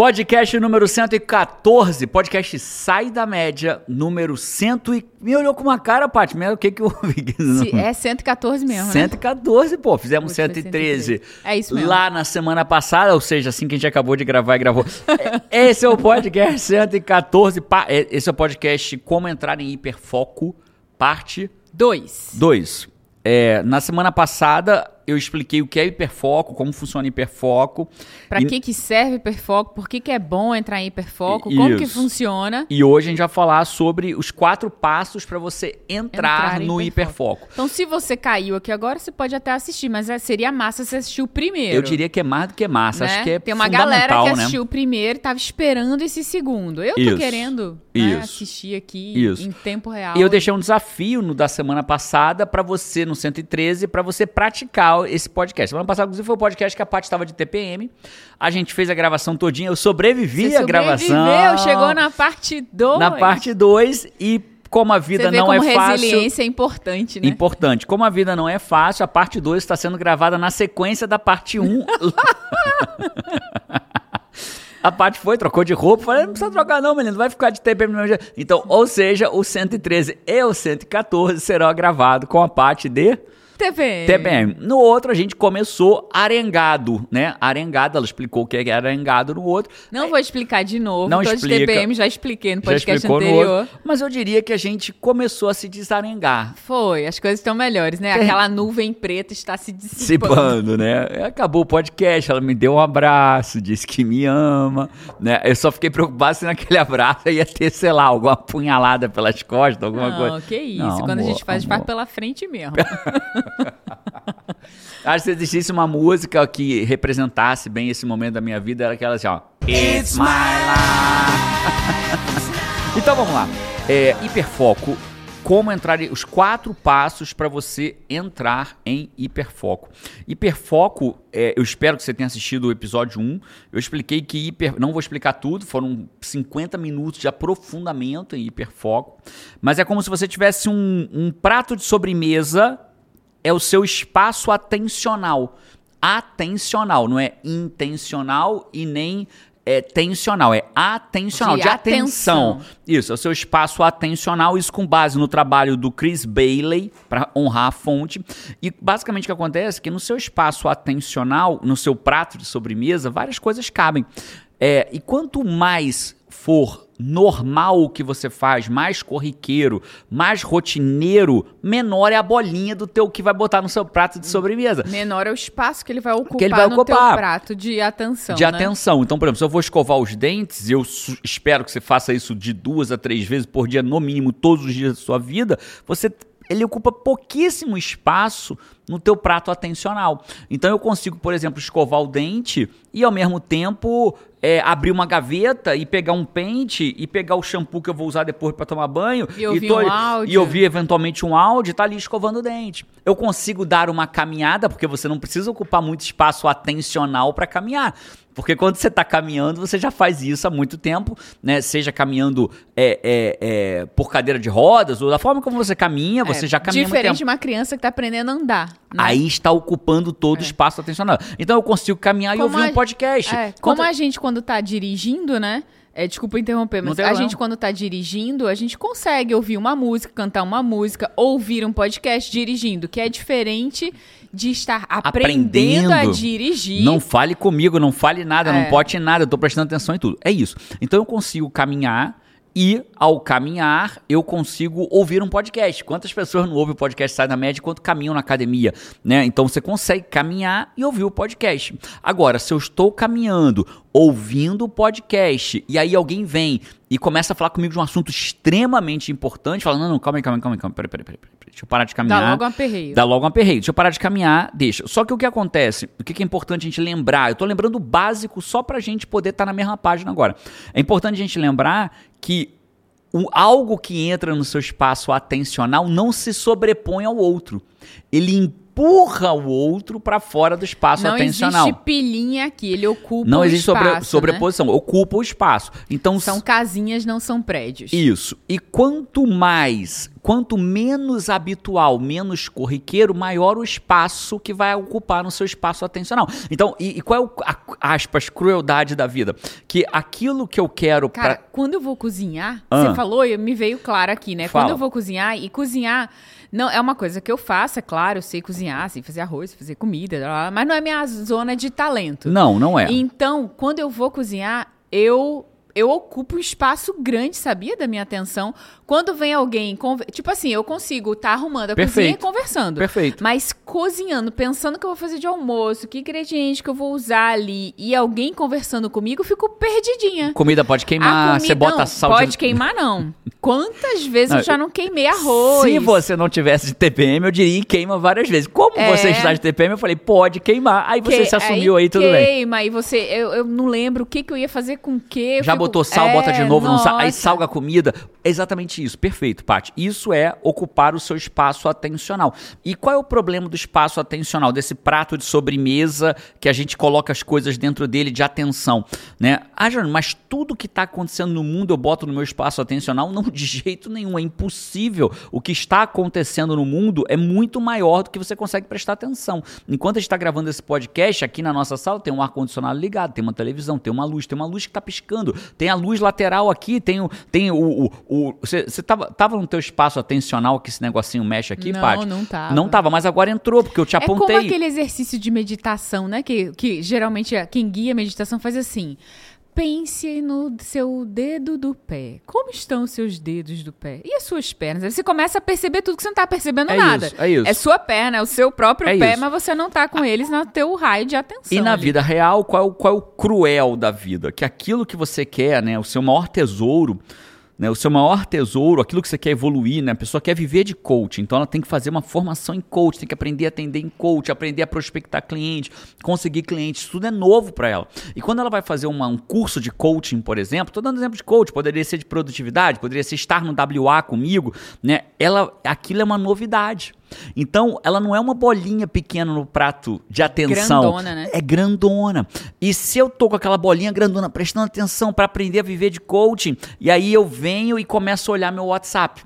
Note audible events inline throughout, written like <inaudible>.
Podcast número 114, podcast Sai da Média, número 100 e... Me olhou com uma cara, Paty, o que que eu ouvi? <laughs> Se- é 114 mesmo, né? 114, pô, fizemos Puxa, foi 113. 113. É isso mesmo. Lá na semana passada, ou seja, assim que a gente acabou de gravar e gravou. <laughs> É, Esse é o podcast 114, pa- é- esse é o podcast Como Entrar em Hiperfoco, parte Dois. 2. É, na semana passada eu expliquei o que é hiperfoco, como funciona hiperfoco. Pra E- que que serve hiperfoco? Por que que é bom entrar em hiperfoco? Como que Isso. funciona? E hoje a gente vai falar sobre os quatro passos para você entrar, Entrar no hiperfoco. Então, se você caiu aqui agora, você pode até assistir, mas é- seria massa se assistir o primeiro. Eu diria que é mais do que massa, né? acho que é Tem uma galera que né? assistiu o primeiro e tava esperando esse segundo. Eu tô Isso. querendo né, assistir aqui Isso. em tempo real. E eu deixei um desafio no da semana passada para você, no 113, para você praticar esse podcast. Semana passada, inclusive, foi o podcast que a Paty estava de TPM. A gente fez a gravação todinha, eu sobrevivi Você à gravação. sobreviveu, chegou na parte 2. Na parte 2 e como a vida não é fácil... resiliência é importante, né? Importante. Como a vida não é fácil, a parte 2 está sendo gravada na sequência da parte 1. Um. <laughs> a parte foi, trocou de roupa. Falei, não precisa trocar não, menino. Vai ficar de TPM do mesmo jeito. Então, ou seja, o 113 e o 114 serão gravados com a parte de TPM. TPM. No outro, a gente começou arengado, né? Arengado, ela explicou o que é arengado no outro. Não vou explicar de novo. Não Tô explica. TPM, já expliquei no podcast no anterior. outro. Mas eu diria que a gente começou a se desarengar. Foi, as coisas estão melhores, né? Aquela nuvem preta está se dissipando. Dissipando, né? Acabou o podcast, ela me deu um abraço, disse que me ama, né? Eu só fiquei preocupado se naquele <laughs> abraço ia ter, sei lá, alguma punhalada pelas costas, alguma Não, coisa. que isso. Não, Quando a amor, gente faz, a gente faz amor. pela frente mesmo. <laughs> <laughs> Acho que se existisse uma música que representasse bem esse momento da minha vida, era aquela assim, ó. It's my life. <laughs> então vamos lá. É, hiperfoco. Como entrar os quatro passos para você entrar em hiperfoco. Hiperfoco, é, eu espero que você tenha assistido o episódio 1. Eu expliquei que hiper, não vou explicar tudo, foram 50 minutos de aprofundamento em hiperfoco. Mas é como se você tivesse um, um prato de sobremesa é o seu espaço atencional. Atencional, não é intencional e nem é, tensional, é atencional, de, De atenção. atenção. Isso, é o seu espaço atencional, isso com base no trabalho do Chris Bailey, para honrar a fonte. E basicamente o que acontece é que no seu espaço atencional, no seu prato de sobremesa, várias coisas cabem. É, e quanto mais for normal o que você faz, mais corriqueiro, mais rotineiro, menor é a bolinha do teu que vai botar no seu prato de sobremesa. Menor é o espaço que ele vai ocupar, Que ele vai no ocupar. teu prato de atenção, de né? atenção. Então, por exemplo, se eu vou escovar os dentes, eu espero que você faça isso de duas a três vezes por dia, no mínimo, todos os dias da sua vida, você ele ocupa pouquíssimo espaço no teu prato atencional. Então eu consigo, por exemplo, escovar o dente e ao mesmo tempo é, abrir uma gaveta e pegar um pente e pegar o shampoo que eu vou usar depois para tomar banho E ouvir tô- um áudio. e ouvir eventualmente um áudio e tá ali escovando o dente. Eu consigo dar uma caminhada, porque você não precisa ocupar muito espaço atencional para caminhar. Porque quando você está caminhando, você já faz isso há muito tempo, né? Seja caminhando é, é, é, por cadeira de rodas, ou da forma como você caminha, você É, já caminha Diferente de uma criança que tá aprendendo a andar. né? Aí está ocupando todo o espaço atencional. Então eu consigo caminhar e Como ouvir a- um podcast. É, como a gente, quando tá dirigindo, né? É, desculpa interromper, Não mas a gente, quando tá dirigindo, a gente consegue ouvir uma música, cantar uma música, ouvir um podcast dirigindo, que é diferente de estar aprendendo, a Aprendendo. dirigir. Não fale comigo, não fale nada, não É. pote nada, eu tô prestando atenção em tudo. É isso. Então eu consigo caminhar e, ao caminhar, eu consigo ouvir um podcast. Quantas pessoas não ouvem o podcast Sai da Média enquanto caminham na academia? Né? Então você consegue caminhar e ouvir o podcast. Agora, se eu estou caminhando, ouvindo o podcast, e aí alguém vem e começa a falar comigo de um assunto extremamente importante, falando, não, não, calma calma aí, calma aí, calma aí, peraí, peraí, peraí, deixa eu parar de caminhar. Dá logo um aperreio. Dá logo um aperreio. Deixa eu parar de caminhar, deixa. Só que o que acontece, o que é importante a gente lembrar, eu tô lembrando o básico só pra gente poder estar na mesma página agora. É importante a gente lembrar que o, algo que entra no seu espaço atencional não se sobrepõe ao outro. ele empurra o outro para fora do espaço não atencional. existe pilinha aqui, ele ocupa não o existe espaço, sobre, né? sobreposição, ocupa o espaço. Então São casinhas, não são prédios. isso. E quanto mais, quanto menos habitual, menos corriqueiro, maior o espaço que vai ocupar no seu espaço atencional. Então, e, e qual é o, a, aspas, crueldade da vida? Que aquilo que eu quero Cara, pra... quando eu vou cozinhar, Ah. você falou, me veio claro aqui, né? Fala. Quando eu vou cozinhar, e cozinhar não é uma coisa que eu faço, é claro, eu sei cozinhar, sei fazer arroz, fazer comida, blá, blá, mas não é minha zona de talento. Não, não é. Então, quando eu vou cozinhar, eu eu ocupo um espaço grande, sabia, da minha atenção. Quando vem alguém, tipo assim, eu consigo estar arrumando a cozinha e Perfeito. conversando. Perfeito. Mas cozinhando, pensando que eu vou fazer de almoço, que ingrediente que eu vou usar ali, e alguém conversando comigo, eu fico perdidinha. Comida pode queimar, comida- você bota não, sal Pode de... queimar, não. Quantas vezes Não, eu já não queimei arroz? Se você não tivesse de TPM, eu diria que queima várias vezes. Como É. você está de TPM, eu falei, pode queimar. Aí você Que- se assumiu aí, tudo bem. Queima, aí você. Eu, eu não lembro o que, que eu ia fazer com o quê. eu Já botou sal, É, bota de novo, não sa- aí salga a comida. É exatamente isso. Perfeito, Paty. Isso é ocupar o seu espaço atencional. E qual é o problema do espaço atencional, desse prato de sobremesa que a gente coloca as coisas dentro dele de atenção, né? Ah, Jânio, mas tudo que está acontecendo no mundo eu boto no meu espaço atencional? Não, de jeito nenhum. É impossível. O que está acontecendo no mundo é muito maior do que você consegue prestar atenção. Enquanto a gente está gravando esse podcast, aqui na nossa sala tem um ar-condicionado ligado, tem uma televisão, tem uma luz, tem uma luz que está piscando, tem a luz lateral aqui, tem o. Tem o, você, você tava, tava no teu espaço atencional que esse negocinho mexe aqui, Não, Paty? não tava. Não tava, mas agora entrou, porque eu te É apontei. como aquele exercício de meditação, né? Que, que geralmente é- quem guia a meditação faz assim. Pense no seu dedo do pé. Como estão os seus dedos do pé? E as suas pernas? Aí você começa a perceber tudo que você não tá percebendo É nada. isso, é isso. É sua perna, é o seu próprio É pé, isso. mas você não tá com eles no teu raio de atenção. E na ali. vida real, qual é, qual é o cruel da vida? Que aquilo que você quer, né? O seu maior tesouro, né? O seu maior tesouro, aquilo que você quer evoluir, né? A pessoa quer viver de coach, então ela tem que fazer uma formação em coach, tem que aprender a atender em coach, aprender a prospectar cliente, conseguir clientes, tudo é novo para ela. E quando ela vai fazer uma- um curso de coaching, por exemplo, tô dando exemplo de coach, poderia ser de produtividade, poderia ser estar no WA comigo, né? Ela, aquilo é uma novidade. Então, ela não é uma bolinha pequena no prato de atenção. Grandona, né? É grandona. E se eu tô com aquela bolinha grandona prestando atenção para aprender a viver de coaching, e aí eu venho e começo a olhar meu WhatsApp.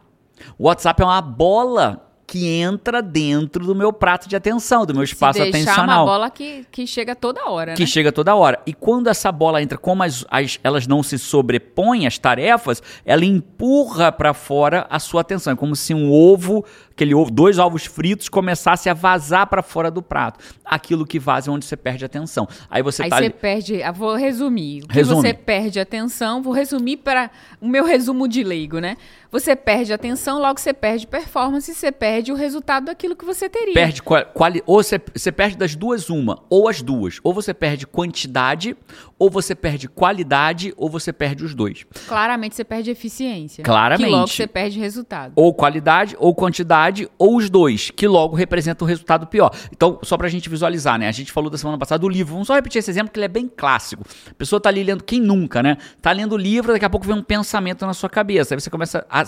O WhatsApp é uma bola que entra dentro do meu prato de atenção, do meu espaço Se deixar atencional uma bola que, que chega toda hora, que né? chega toda hora. E quando essa bola entra, como as, as- elas não se sobrepõem às tarefas, ela empurra para fora a sua atenção. É como se um ovo, aquele ovo, dois ovos fritos, começasse a vazar para fora do prato. Aquilo que vaza é onde você perde atenção. Aí você Aí tá você ali- perde. ah, Vou resumir. O que Resume. você perde atenção, vou resumir para o meu resumo de leigo, né? Você perde atenção, logo você perde performance e você perde o resultado daquilo que você teria. perde qual, quali- ou você, você perde das duas uma, ou as duas. Ou você perde quantidade, ou você perde qualidade, ou você perde os dois. Claramente você perde eficiência. Claramente. Que logo você perde resultado. ou qualidade, ou quantidade, ou os dois, que logo representam o resultado pior. Então, só pra gente visualizar, né? A gente falou da semana passada do livro. Vamos só repetir esse exemplo que ele é bem clássico. A pessoa tá ali lendo, quem nunca, né? Tá lendo o livro, daqui a pouco vem um pensamento na sua cabeça. Aí você começa a.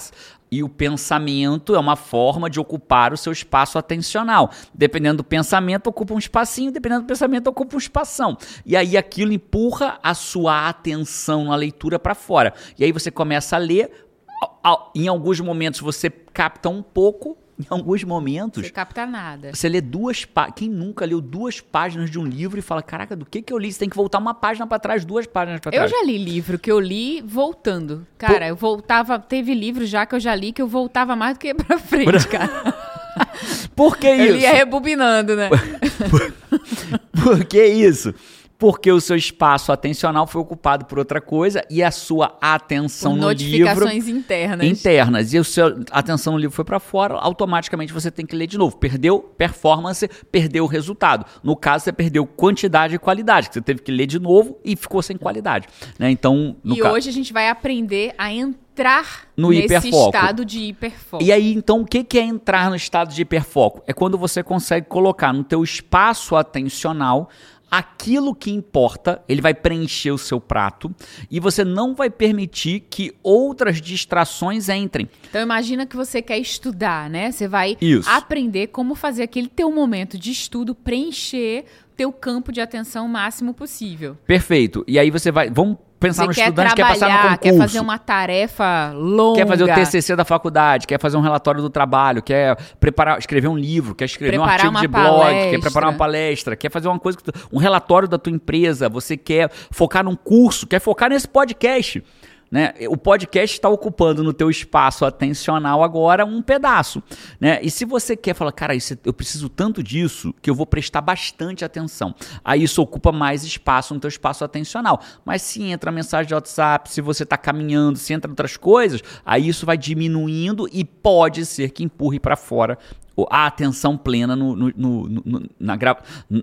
E o pensamento é uma forma de ocupar o seu espaço atencional. Dependendo do pensamento, ocupa um espacinho, dependendo do pensamento, ocupa um espação. E aí aquilo empurra a sua atenção na leitura pra fora. E aí você começa a ler, em alguns momentos você capta um pouco, em alguns momentos Você capta nada. você lê duas páginas. Quem nunca leu duas páginas de um livro e fala: Caraca, do que que eu li? Você tem que voltar uma página pra trás, duas páginas Eu trás. já li livro que eu li voltando. Cara, eu voltava. Teve livro já que eu já li que eu voltava mais do que <laughs> pra frente, cara. <laughs> Por que Eu isso? ia rebobinando, né? <laughs> Por que isso? Porque o seu espaço atencional foi ocupado por outra coisa e a sua atenção Por no livro notificações internas. internas e a sua atenção no livro foi para fora, automaticamente você tem que ler de novo. Perdeu performance, perdeu o resultado. No caso, você perdeu quantidade e qualidade, que você teve que ler de novo e ficou sem qualidade. Né? Então, E ca- hoje a gente vai aprender a entrar No nesse hiperfoco. estado de hiperfoco. E aí, então, o que que é entrar no estado de hiperfoco? É quando você consegue colocar no teu espaço atencional aquilo que importa, ele vai preencher o seu prato e você não vai permitir que outras distrações entrem. Então imagina que você quer estudar, né? Você vai Isso. aprender como fazer aquele teu momento de estudo preencher teu campo de atenção o máximo possível. Perfeito. E aí você vai, vamos pensar Você no quer estudante que quer passar no trabalhar, concurso. quer fazer uma tarefa longa. Quer fazer o TCC da faculdade, quer fazer um relatório do trabalho, quer preparar, escrever um livro, quer escrever um Preparar artigo uma de blog, quer preparar uma palestra, quer fazer uma coisa, tu- um relatório da tua empresa, você quer focar num curso, quer focar nesse podcast. Né? O podcast está ocupando no teu espaço atencional agora um pedaço. Né? E se você quer falar, cara, isso- eu preciso tanto disso que eu vou prestar bastante atenção. Aí isso ocupa mais espaço no teu espaço atencional. Mas se entra mensagem de WhatsApp, se você está caminhando, se entra outras coisas, aí isso vai diminuindo e pode ser que empurre para fora a atenção plena no, no- no- no- na,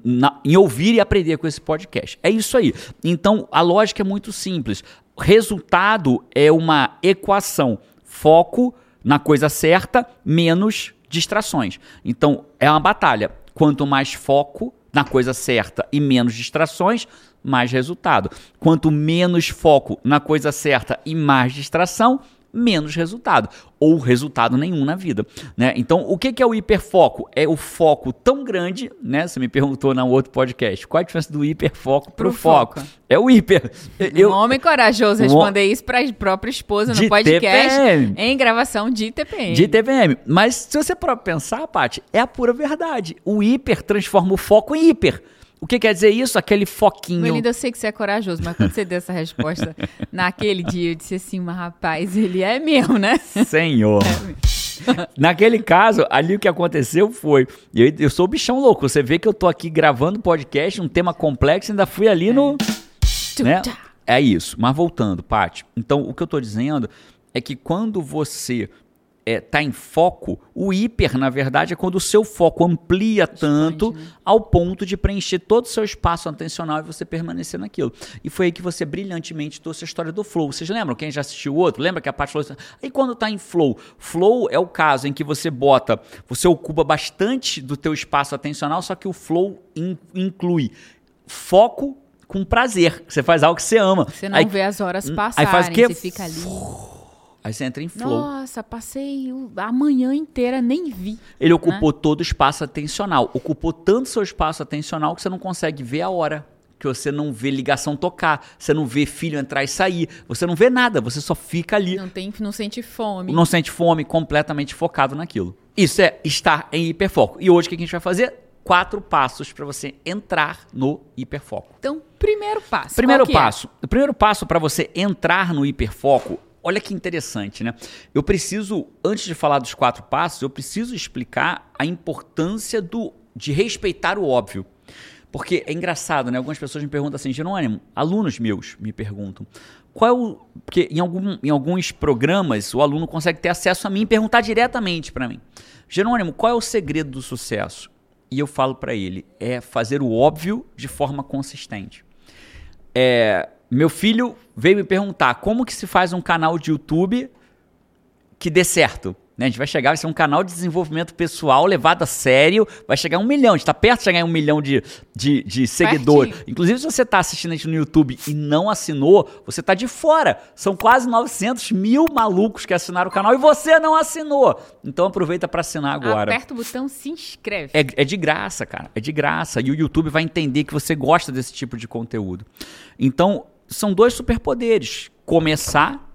na- em ouvir e aprender com esse podcast. É isso aí. Então, a lógica é muito simples. Resultado é uma equação. Foco na coisa certa, menos distrações. Então, é uma batalha. Quanto mais foco na coisa certa e menos distrações, mais resultado. Quanto menos foco na coisa certa e mais distração, menos resultado ou resultado nenhum na vida, né? Então, o que é o hiperfoco? É o foco tão grande, né? Você me perguntou no outro podcast, qual a diferença do hiperfoco pro, Pro foco? foco. É o hiper. <laughs> Eu, Um homem corajoso Um responder isso para a própria esposa no podcast TPM. em gravação de TPM. de TVM. Mas se você for pensar, Paty, é a pura verdade. O hiper transforma o foco em hiper. O que quer dizer isso? Aquele foquinho. Eu sei que você é corajoso, mas quando você deu essa resposta <laughs> naquele dia, eu disse assim, mas rapaz, ele é mesmo, né? Senhor. <laughs> Naquele caso, ali o que aconteceu foi. Eu, eu sou o bichão louco. Você vê que eu tô aqui gravando podcast, um tema complexo, ainda fui ali no. né? Tchá. É isso. Mas voltando, Paty. Então, o que eu tô dizendo é que quando você é, tá em foco, o hiper, na verdade, é quando o seu foco amplia tanto né? ao ponto de preencher todo o seu espaço atencional e você permanecer naquilo. E foi aí que você brilhantemente trouxe a história do flow. Vocês lembram? Quem já assistiu o outro? Lembra que a Paty falou assim? Aí quando tá em flow, flow é o caso em que você bota, você ocupa bastante do teu espaço atencional, só que o flow in- inclui foco com prazer. Você faz algo que você ama. Você não aí, vê as horas aí passarem, faz o quê? você fica ali. Aí você entra em flow. Nossa, passei a manhã inteira, nem vi. Ele ocupou todo o espaço atencional. Ocupou tanto seu espaço atencional que você não consegue ver a hora. Que você não vê ligação tocar, você não vê filho entrar e sair, você não vê nada, você só fica ali, Não, tem, não sente fome. não sente fome, completamente focado naquilo. Isso é estar em hiperfoco. E hoje o que a gente vai fazer? Quatro passos para você entrar no hiperfoco. Então, primeiro passo. Primeiro é? passo. O primeiro passo para você entrar no hiperfoco, olha que interessante, né? Eu preciso, antes de falar dos quatro passos, eu preciso explicar a importância do, de respeitar o óbvio. Porque é engraçado, né? Algumas pessoas me perguntam assim, Jerônimo, alunos meus me perguntam, qual é o. Porque em, algum, em alguns programas o aluno consegue ter acesso a mim e perguntar diretamente para mim. Jerônimo, qual é o segredo do sucesso? E eu falo para ele, é fazer o óbvio de forma consistente. É, meu filho veio me perguntar como que se faz um canal de YouTube que dê certo. Né? A gente vai chegar, vai ser um canal de desenvolvimento pessoal levado a sério, vai chegar a um milhão, a gente está perto de chegar em um milhão de, de, de seguidores. Inclusive, se você está assistindo a gente no YouTube e não assinou, você está de fora. São quase 900 mil malucos que assinaram o canal e você não assinou. Então aproveita para assinar agora. Aperta o botão se inscreve. É, é de graça, cara. É de graça. E o YouTube vai entender que você gosta desse tipo de conteúdo. Então, são dois superpoderes: começar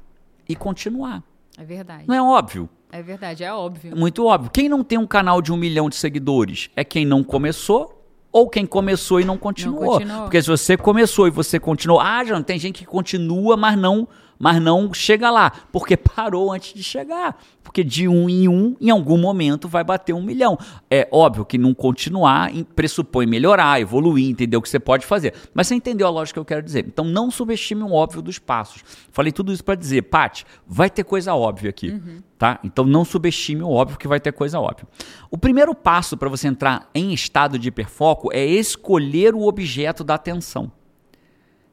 e continuar. É verdade. Não é óbvio? É verdade, é óbvio. Muito óbvio. Quem não tem um canal de um milhão de seguidores é quem não começou ou quem começou e não continuou. continuou. Porque se você começou e você continuou, ah, João, tem gente que continua, mas não, mas não chega lá, porque <laughs> parou antes de chegar. Porque de um em um, em algum momento, vai bater um milhão. É óbvio que não continuar pressupõe melhorar, evoluir, entender o que você pode fazer. Mas você entendeu a lógica que eu quero dizer. Então não subestime o óbvio dos passos. Falei tudo isso para dizer, Paty, vai ter coisa óbvia aqui. Tá? Então não subestime o óbvio que vai ter coisa óbvia. O primeiro passo para você entrar em estado de hiperfoco é escolher o objeto da atenção.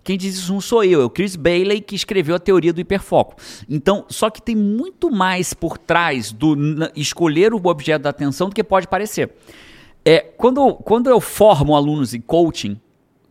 Quem diz isso não sou eu, é o Chris Bailey que escreveu a teoria do hiperfoco. Então, só que tem muito mais por trás do escolher o objeto da atenção do que pode parecer. É, quando, quando eu formo alunos em coaching,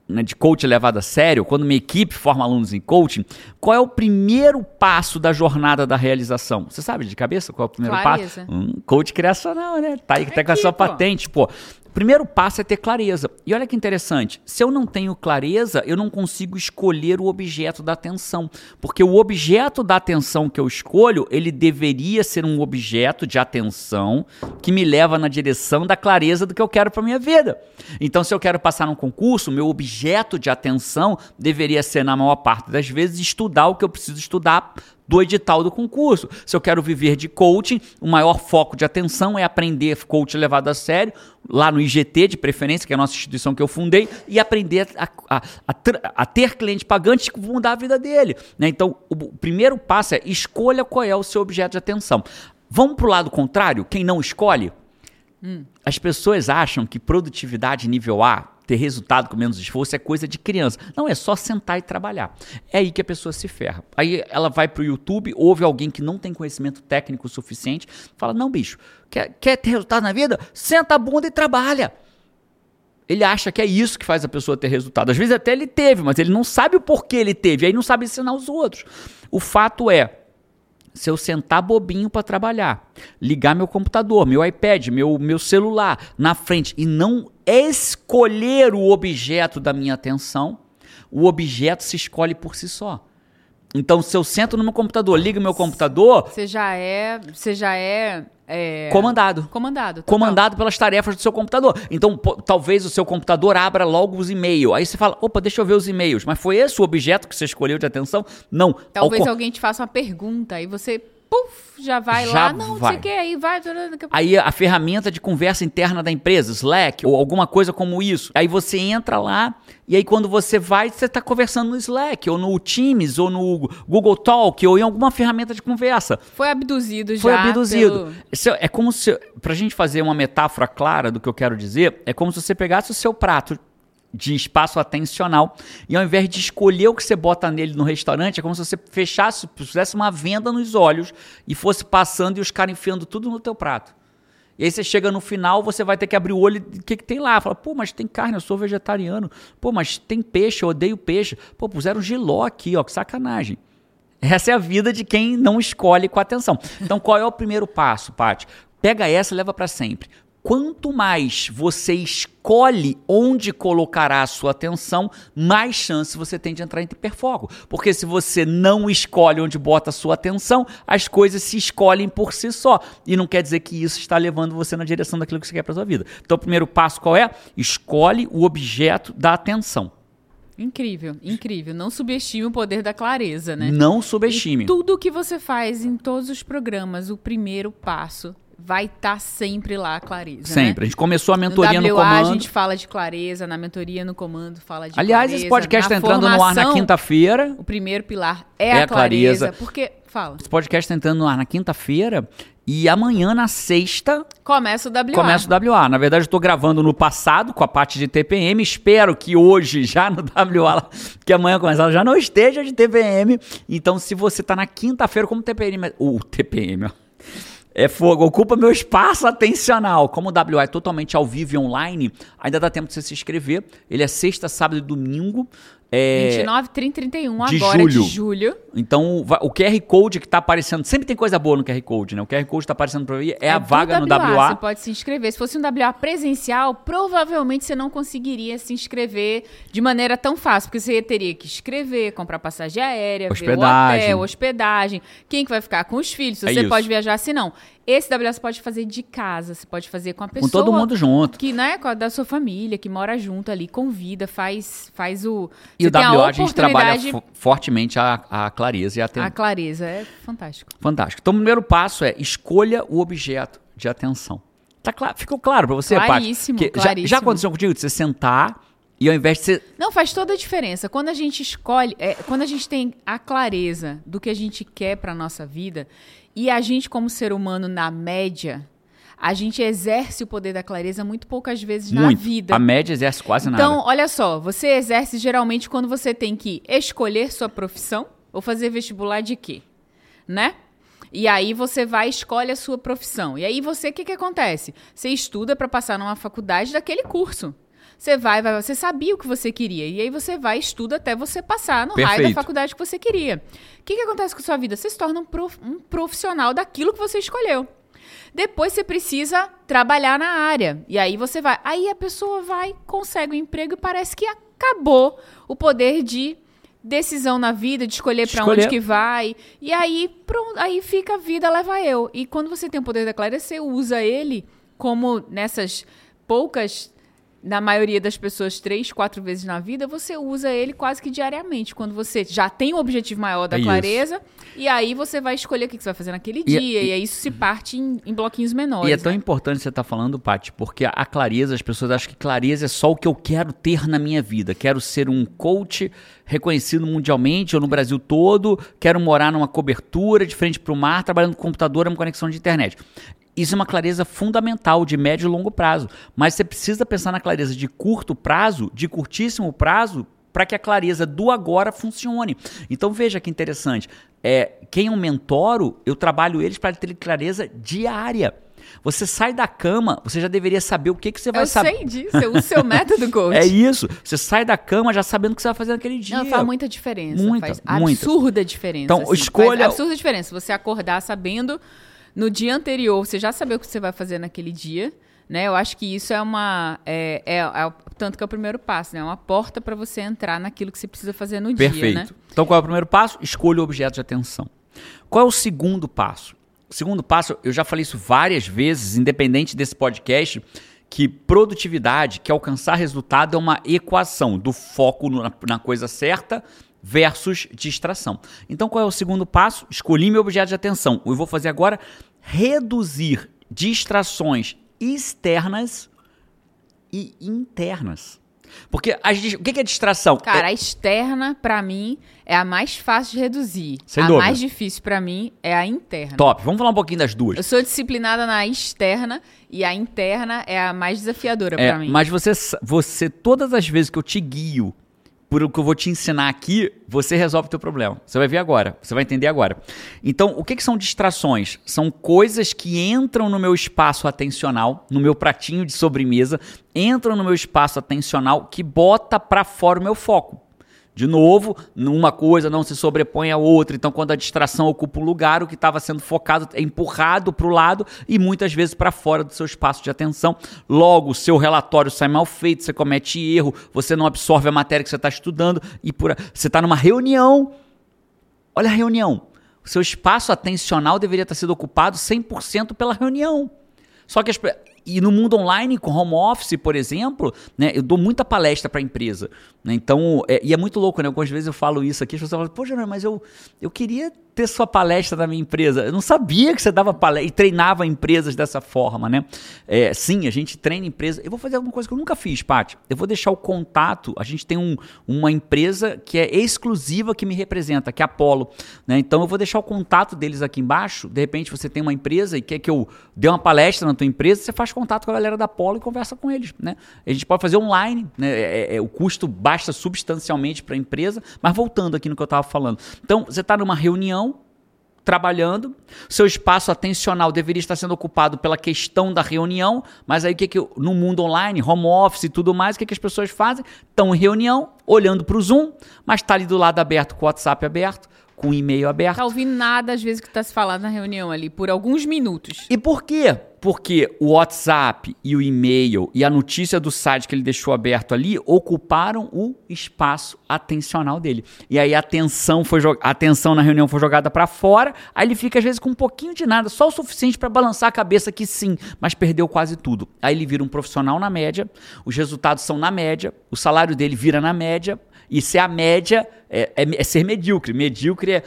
né, de coaching levado a sério, quando minha equipe forma alunos em coaching, qual é o primeiro passo da jornada da realização? Você sabe de cabeça qual é o primeiro passo? Hum, coach criacional, né? Tá aí até com a sua pô. patente, pô. Primeiro passo é ter clareza. E olha que interessante, se eu não tenho clareza, eu não consigo escolher o objeto da atenção, porque o objeto da atenção que eu escolho, ele deveria ser um objeto de atenção que me leva na direção da clareza do que eu quero para minha vida. Então, se eu quero passar num concurso, meu objeto de atenção deveria ser na maior parte das vezes estudar o que eu preciso estudar do edital do concurso. Se eu quero viver de coaching, o maior foco de atenção é aprender coaching levado a sério, lá no IGT, de preferência, que é a nossa instituição que eu fundei, e aprender a, a- a a ter clientes pagantes que vão mudar a vida dele. né? Então, o o primeiro passo é escolha qual é o seu objeto de atenção. Vamos para o lado contrário? Quem não escolhe? As pessoas acham que produtividade nível A, ter resultado com menos esforço, é coisa de criança. Não, é só sentar e trabalhar. É aí que a pessoa se ferra. Aí ela vai pro YouTube, ouve alguém que não tem conhecimento técnico suficiente, fala: Não, bicho, quer, quer ter resultado na vida? Senta a bunda e trabalha. Ele acha que é isso que faz a pessoa ter resultado. Às vezes até ele teve, mas ele não sabe o porquê ele teve, aí não sabe ensinar os outros. O fato é, se eu sentar bobinho para trabalhar, ligar meu computador, meu iPad, meu, meu celular na frente e não escolher o objeto da minha atenção, o objeto se escolhe por si só. Então, se eu sento no meu computador, ligo meu computador, Você já é. Você já é. é, comandado. Comandado. total. Comandado pelas tarefas do seu computador. Então, talvez o seu computador abra logo os e-mails. Aí você fala, opa, deixa eu ver os e-mails. Mas foi esse o objeto que você escolheu de atenção? Não. Talvez alguém te faça uma pergunta e você, puf, já vai Já lá. Não, vai. você quer aí, vai. Aí a ferramenta de conversa interna da empresa, Slack, ou alguma coisa como isso. Aí você entra lá e aí quando você vai, você está conversando no Slack, ou no Teams, ou no Google Talk, ou em alguma ferramenta de conversa. Foi abduzido já. Foi abduzido. pelo- É como se, pra gente fazer uma metáfora clara do que eu quero dizer, é como se você pegasse o seu prato de espaço atencional e ao invés de escolher o que você bota nele no restaurante, é como se você fechasse, fizesse uma venda nos olhos e fosse passando e os caras enfiando tudo no teu prato. E aí você chega no final, você vai ter que abrir o olho o que, que tem lá? Fala, pô, mas tem carne, eu sou vegetariano. Pô, mas tem peixe, eu odeio peixe. Pô, puseram giló aqui, ó, que sacanagem. Essa é a vida de quem não escolhe com atenção. Então, qual é o primeiro passo, Paty? Pega essa e leva para sempre. Quanto mais você escolhe onde colocará a sua atenção, mais chance você tem de entrar em hiperfoco. Porque se você não escolhe onde bota a sua atenção, as coisas se escolhem por si só. E não quer dizer que isso está levando você na direção daquilo que você quer para sua vida. Então, o primeiro passo qual é? Escolhe o objeto da atenção. Incrível, incrível. Não subestime o poder da clareza, né? Não subestime. E tudo que você faz em todos os programas, o primeiro passo vai estar sempre lá a clareza. Sempre. A Né? gente começou a mentoria no no, WA comando. a gente fala de clareza, na mentoria no comando fala de Aliás, clareza. esse podcast está entrando no ar na formação, quinta-feira. O primeiro pilar é, É a a clareza. clareza. Porque, fala, Esse podcast está entrando no ar na quinta-feira. E amanhã, na sexta, começa o WA. começa o WA. Na verdade, eu estou gravando no passado com a parte de TPM. Espero que hoje, <laughs> já no WA, que amanhã começar, já não esteja de TPM. Então, se você está na quinta-feira como TPM, o TPM, ó. É fogo, ocupa meu espaço atencional. Como o WA é totalmente ao vivo e online, ainda dá tempo de você se inscrever. Ele é sexta, sábado e domingo. É... 29, 30, 31, de agora julho. de julho. Então, o QR Code que tá aparecendo, sempre tem coisa boa no QR Code, né? O QR Code tá aparecendo pra mim, é, a do vaga no Você WA. pode se inscrever. Se fosse um WA presencial, provavelmente você não conseguiria se inscrever de maneira tão fácil, porque você teria que escrever, comprar passagem aérea, Hospedagem. hotel, hospedagem, quem que vai ficar com os filhos, se É você isso. pode viajar, se não. Esse WA você pode fazer de casa, você pode fazer com a pessoa Com todo mundo junto. que, né, com a da sua família, que mora junto ali, convida, faz, faz o E o WA a gente trabalha fortemente a, a clareza e a a atenção. clareza, é fantástico. Fantástico. Então, o primeiro passo é escolha o objeto de atenção. Tá claro? Ficou claro pra você, Paty? Claríssimo, já- Já, claríssimo. aconteceu contigo de você sentar e ao invés de você... Não, faz toda a diferença. Quando a gente escolhe, é, quando a gente tem a clareza do que a gente quer para nossa vida, e a gente, como ser humano, na média, a gente exerce o poder da clareza muito poucas vezes na muito. vida. A média exerce quase Então, nada. olha só, você exerce geralmente quando você tem que escolher sua profissão ou fazer vestibular de quê? Né? E aí você vai e escolhe a sua profissão. E aí você, o que, que acontece? Você estuda para passar numa faculdade daquele curso. Você vai, vai, você sabia o que você queria. E aí você vai, estuda até você passar no raio Perfeito. da faculdade que você queria. O que, que acontece com a sua vida? Você se torna um, prof- um profissional daquilo que você escolheu. Depois você precisa trabalhar na área. E aí você vai. Aí a pessoa vai, consegue um emprego e parece que acabou o poder de decisão na vida, de escolher pra Escolher. onde que vai. E aí, pronto, aí fica a vida leva eu. E quando você tem o poder da clareza, você usa ele como nessas poucas, na maioria das pessoas, três, quatro vezes na vida, você usa ele quase que diariamente. Quando você já tem o objetivo maior da É isso. clareza, e aí você vai escolher o que você vai fazer naquele E- dia. e- E, aí isso se parte em, em bloquinhos menores. E é tão né? importante você estar falando, Paty, porque a clareza, as pessoas acham que clareza é só o que eu quero ter na minha vida. Quero ser um coach reconhecido mundialmente ou no Brasil todo, quero morar numa cobertura de frente para o mar, trabalhando com computador, uma conexão de internet. Isso é uma clareza fundamental de médio e longo prazo. Mas você precisa pensar na clareza de curto prazo, de curtíssimo prazo, para que a clareza do agora funcione. Então veja que interessante. É, quem eu mentoro, eu trabalho eles para ter clareza diária. Você sai da cama, você já deveria saber o que, que você vai Eu saber. sei disso, eu uso seu <laughs> método coach. É isso. Você sai da cama já sabendo o que você vai fazer naquele dia. Não, faz muita diferença. Muita, faz muita. absurda diferença. Então, assim, escolha- absurda diferença. Você acordar sabendo no dia anterior, você já saber o que você vai fazer naquele dia. Né? Eu acho que isso é uma. É, é, é tanto que é o primeiro passo, né? É uma porta para você entrar naquilo que você precisa fazer no Perfeito. dia, né? Então, qual é o primeiro passo? Escolha o objeto de atenção. Qual é o segundo passo? O segundo passo, eu já falei isso várias vezes, independente desse podcast, que produtividade, que alcançar resultado é uma equação do foco na coisa certa versus distração. Então, qual é o segundo passo? Escolhi meu objeto de atenção. Eu vou fazer agora reduzir distrações externas e internas. Porque as o que que é distração? Cara, a externa, pra mim, é a mais fácil de reduzir. Sem a dúvida. mais difícil pra mim é a interna. Top. Vamos falar um pouquinho das duas. Eu sou disciplinada na externa e a interna é a mais desafiadora É, pra mim. mas você, você, todas as vezes que eu te guio por o que eu vou te ensinar aqui, você resolve o teu problema. Você vai ver agora, você vai entender agora. Então, o que, que são distrações? São coisas que entram no meu espaço atencional, no meu pratinho de sobremesa, entram no meu espaço atencional que bota pra fora o meu foco. De novo, uma coisa não se sobrepõe à outra. Então, quando a distração ocupa um lugar, o que estava sendo focado é empurrado para o lado e muitas vezes para fora do seu espaço de atenção. Logo, o seu relatório sai mal feito, você comete erro, você não absorve a matéria que você está estudando e por você está numa reunião. Olha a reunião. O seu espaço atencional deveria estar sendo ocupado 100% pela reunião. Só que as e no mundo online, com home office, por exemplo, né, eu dou muita palestra para empresa. né, então, é, e é muito louco, né? Algumas vezes eu falo isso aqui, as pessoas falam, Júnior, mas eu, eu queria ter sua palestra na minha empresa. Eu não sabia que você dava palestra e treinava empresas dessa forma, né? É, sim, a gente treina empresas. Eu vou fazer alguma coisa que eu nunca fiz, Paty. Eu vou deixar o contato. A gente tem um, uma empresa que é exclusiva que me representa, que é a Apollo. Né? Então eu vou deixar o contato deles aqui embaixo. De repente você tem uma empresa e quer que eu dê uma palestra na tua empresa, você faz contato com a galera da Apollo e conversa com eles. Né? A gente pode fazer online, né? É- é- o custo baixa substancialmente para a empresa, mas voltando aqui no que eu estava falando. Então, você está numa reunião, trabalhando, seu espaço atencional deveria estar sendo ocupado pela questão da reunião, mas aí o que, que no mundo online, home office e tudo mais, o que, que as pessoas fazem? Estão em reunião, olhando para o Zoom, mas está ali do lado aberto com o WhatsApp aberto, com o e-mail aberto. Tá ouvindo nada, às vezes, que tá se falando na reunião ali, por alguns minutos. E por quê? Porque o WhatsApp e o e-mail e a notícia do site que ele deixou aberto ali ocuparam o espaço atencional dele. E aí a atenção, foi a atenção na reunião foi jogada para fora, aí ele fica às vezes com um pouquinho de nada, só o suficiente para balançar a cabeça que sim, mas perdeu quase tudo. Aí ele vira um profissional na média, os resultados são na média, o salário dele vira na média, e ser a média é, é- é ser medíocre. Medíocre é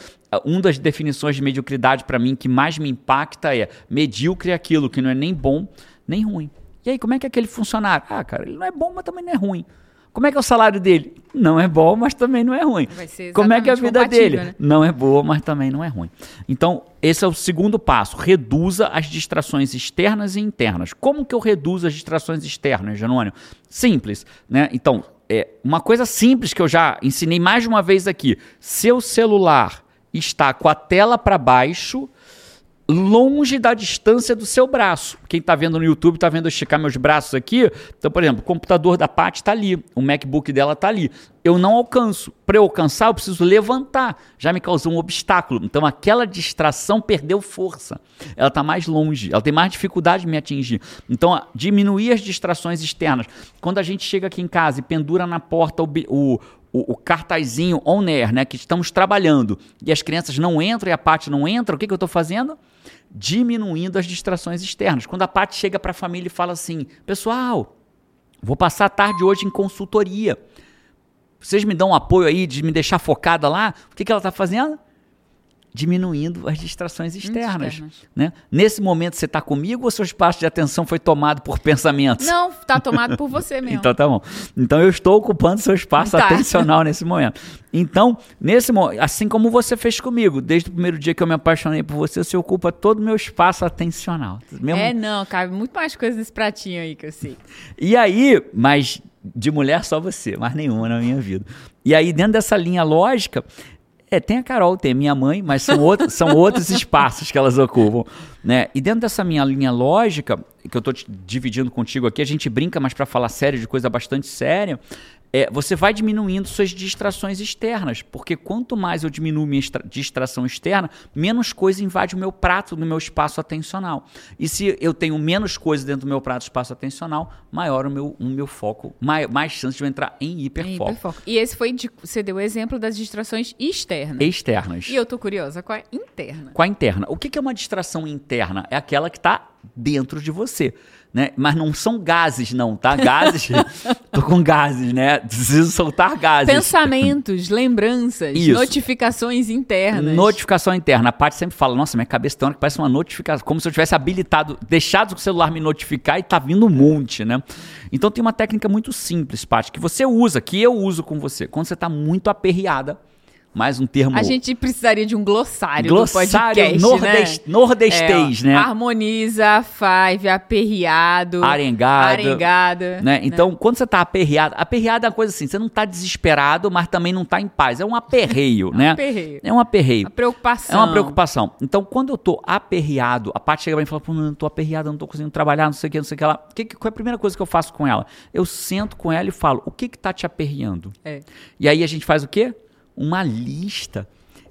uma das definições de mediocridade para mim que mais me impacta é medíocre é aquilo que não é nem bom nem ruim. E aí, como é que é aquele funcionário? Ah, cara, ele não é bom, mas também não é ruim. Como é que é o salário dele? Não é bom, mas também não é ruim. Vai ser Como é que é a vida dele? né? Não é boa, mas também não é ruim. Então, esse é o segundo passo. Reduza as distrações externas e internas. Como que eu reduzo as distrações externas, Janônio? Simples, né? Então, é uma coisa simples que eu já ensinei mais de uma vez aqui. Seu celular está com a tela para baixo, longe da distância do seu braço. Quem está vendo no YouTube está vendo eu esticar meus braços aqui. Então, por exemplo, o computador da Paty está ali, o MacBook dela está ali. Eu não alcanço. Para eu alcançar, eu preciso levantar. Já me causou um obstáculo. Então, aquela distração perdeu força. Ela está mais longe, ela tem mais dificuldade de me atingir. Então, diminuir as distrações externas. Quando a gente chega aqui em casa e pendura na porta o, o o, o cartazinho on air, né, que estamos trabalhando, e as crianças não entram e a parte não entra, o que, que eu estou fazendo? Diminuindo as distrações externas. Quando a parte chega para a família e fala assim: pessoal, vou passar a tarde hoje em consultoria. Vocês me dão um apoio aí de me deixar focada lá? O que, que ela está fazendo? Diminuindo as distrações externas. externas. Né? Nesse momento você está comigo ou seu espaço de atenção foi tomado por pensamentos? Não, está tomado por você <laughs> mesmo. então tá bom. Então eu estou ocupando seu espaço tá. atencional nesse momento. Então, nesse assim como você fez comigo, desde o primeiro dia que eu me apaixonei por você, você ocupa todo o meu espaço atencional. Mesmo... É, não, cabe muito mais coisas nesse pratinho aí que eu sei. E aí, mas de mulher só você, mais nenhuma na minha vida. E aí, dentro dessa linha lógica, é, tem a Carol, tem a minha mãe, mas são, outros, <laughs> são outros espaços que elas ocupam. Né? E dentro dessa minha linha lógica, que eu estou dividindo contigo aqui, a gente brinca, mas para falar sério de coisa bastante séria, é, você vai diminuindo suas distrações externas, porque quanto mais eu diminuo minha distração externa, menos coisa invade o meu prato no meu espaço atencional. E se eu tenho menos coisa dentro do meu prato espaço atencional, maior o meu, o meu foco, mais, mais chance de eu entrar em hiperfoco. hiperfoco. E esse foi, de, você deu o exemplo das distrações externas. Externas. E eu tô curiosa, qual é a interna? Qual a interna? O que é uma distração interna? É aquela que está dentro de você né? Mas não são gases, não, tá? Gases. <laughs> tô com gases, né? Preciso soltar gases. Pensamentos, <laughs> lembranças, Isso. notificações internas. Notificação interna. A parte sempre fala: nossa, minha cabeça tá que parece uma notificação. Como se eu tivesse habilitado, deixado o celular me notificar e tá vindo um monte, né? Então tem uma técnica muito simples, Paty, que você usa, que eu uso com você. Quando você tá muito aperreada mais um termo. A gente precisaria de um glossário. Glossário podcast, nordest, né? nordestês, é, né? Harmoniza, five, aperreado. Arengado. Arengado. Né? né? Então, quando você está aperreado, aperreado é uma coisa assim, você não está desesperado, mas também não está em paz. É um aperreio, <laughs> né? Um aperreio. É um aperreio. Uma preocupação. É uma preocupação. Então, quando eu estou aperreado, a parte chega pra mim e fala, pô, não estou aperreado, não estou conseguindo trabalhar, não sei o que, não sei o que lá. Que, qual é a primeira coisa que eu faço com ela? Eu sento com ela e falo, o que que tá te aperreando? É. E aí a gente faz o quê? Uma lista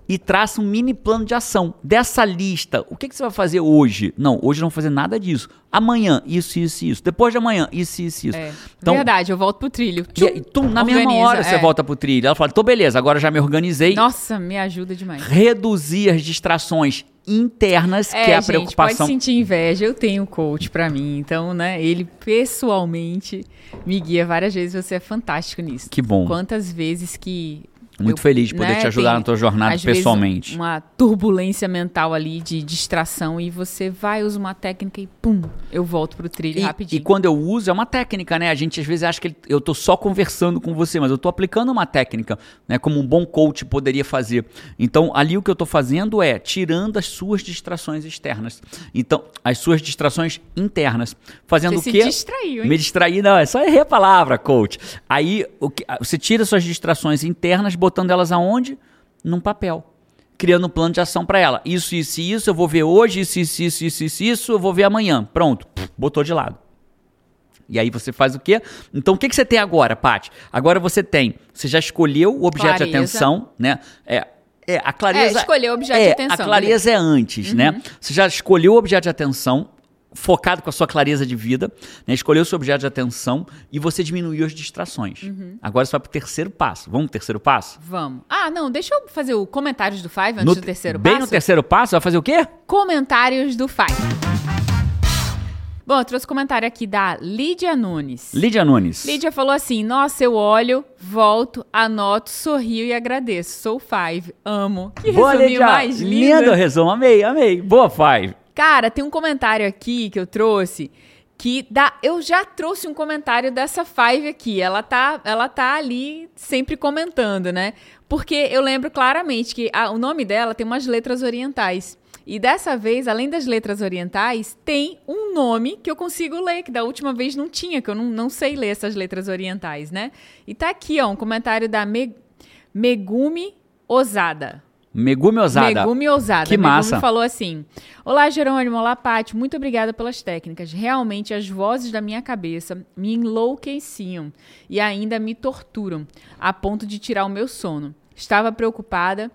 e traça um mini plano de ação. Dessa lista, o que, que você vai fazer hoje? Não, hoje não vou fazer nada disso. Amanhã, isso, isso, isso. Depois de amanhã, isso, isso, isso. É, então, verdade, eu volto pro trilho. Tchum, e, tu, na organiza, mesma hora é. você volta pro trilho. Ela fala, tô beleza, agora já me organizei. Nossa, me ajuda demais. Reduzir as distrações internas, é, que é a gente, preocupação. Pode sentir inveja, eu tenho um coach para mim, então, né, ele pessoalmente me guia várias vezes, você é fantástico nisso. Que bom. Quantas vezes que muito eu, feliz de poder né, te ajudar tem, na tua jornada pessoalmente. Uma turbulência mental ali de distração e você vai, usa uma técnica e pum, eu volto pro trilho e, rapidinho. E quando eu uso, é uma técnica, né? A gente às vezes acha que eu tô só conversando com você, mas eu tô aplicando uma técnica, né? Como um bom coach poderia fazer. Então, ali o que eu tô fazendo é tirando as suas distrações externas. Então, as suas distrações internas. Fazendo você o quê? Se distraiu, hein? Me distrair, não, é só errar a palavra, coach. Aí, o que, você tira suas distrações internas, botando elas aonde? Num papel. Criando um plano de ação para ela. Isso, isso isso eu vou ver hoje, isso, isso, isso, isso, isso, isso eu vou ver amanhã. Pronto, botou de lado. E aí você faz o quê? Então o que, que você tem agora, Paty? Agora você tem, você já escolheu o objeto clareza. de atenção, né? É, é, a clareza. É, escolheu o objeto é, de atenção. A clareza beleza. é antes, né? uhum. né? Você já escolheu o objeto de atenção, focado com a sua clareza de vida, né? escolheu o seu objeto de atenção e você diminuiu as distrações. Uhum. Agora você vai para o terceiro passo. Vamos pro terceiro passo? Vamos. Ah, não, deixa eu fazer o comentários do Five antes no, do terceiro bem passo. Bem no terceiro passo, vai fazer o quê? Comentários do Five. Bom, eu trouxe comentário aqui da Lídia Nunes. Lídia Nunes. Lídia falou assim: Nossa, eu olho, volto, anoto, sorrio e agradeço. Sou Five, amo. Que Boa, Lídia. mais lindo. Lindo resumo, amei, amei. Boa, Five. Cara, tem um comentário aqui que eu trouxe que dá, eu já trouxe um comentário dessa Five aqui. Ela tá, ela tá ali sempre comentando, né? Porque eu lembro claramente que a, o nome dela tem umas letras orientais. E dessa vez, além das letras orientais, tem um nome que eu consigo ler, que da última vez não tinha, que eu não, não sei ler essas letras orientais, né? E tá aqui, ó, um comentário da Me Megumi Osada. Megumi Ousada. Megumi Ousada. Que Megumi massa. falou assim: Olá, Jerônimo. Olá, Paty. Muito obrigada pelas técnicas. Realmente, as vozes da minha cabeça me enlouqueciam e ainda me torturam, a ponto de tirar o meu sono. Estava preocupada.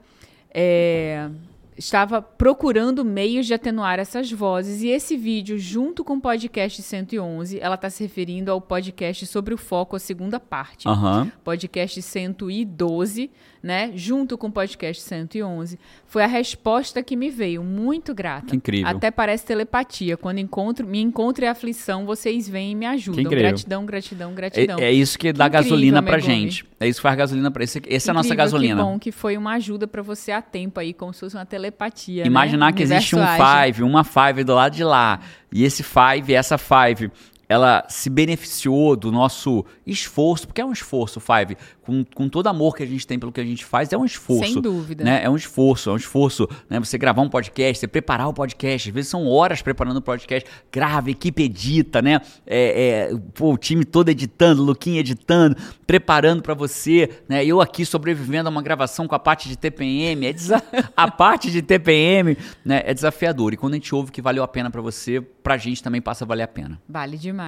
é, Estava procurando meios de atenuar essas vozes e esse vídeo, junto com o podcast 111, ela está se referindo ao podcast sobre o foco, a segunda parte Aham. podcast 112, né? Junto com o podcast 111. Foi a resposta que me veio. Muito grata. Que incrível. Até parece telepatia. Quando encontro, me encontro em aflição, vocês vêm e me ajudam. incrível. Gratidão, gratidão, gratidão. É, é isso que dá incrível, gasolina pra Megumi. gente. É isso que faz gasolina pra esse, essa é a nossa Incrível, gasolina. Que bom que foi uma ajuda pra você a tempo aí, como se fosse uma telepatia. Imaginar né? que existe um five, uma five do lado de lá. E esse five, essa five, ela se beneficiou do nosso esforço, porque é um esforço, five. Com, com todo amor que a gente tem pelo que a gente faz, é um esforço. Sem dúvida. Né? É um esforço, é um esforço. Né? Você gravar um podcast, você preparar o podcast. Às vezes são horas preparando o podcast. Grava, equipe edita, né? É, é, pô, o time todo editando, Luquinha editando, preparando pra você. Né? Eu aqui sobrevivendo a uma gravação com a parte de TPM. É desa- <laughs> a parte de TPM né? é desafiador. E quando a gente ouve que valeu a pena pra você, pra gente também passa a valer a pena. Vale demais.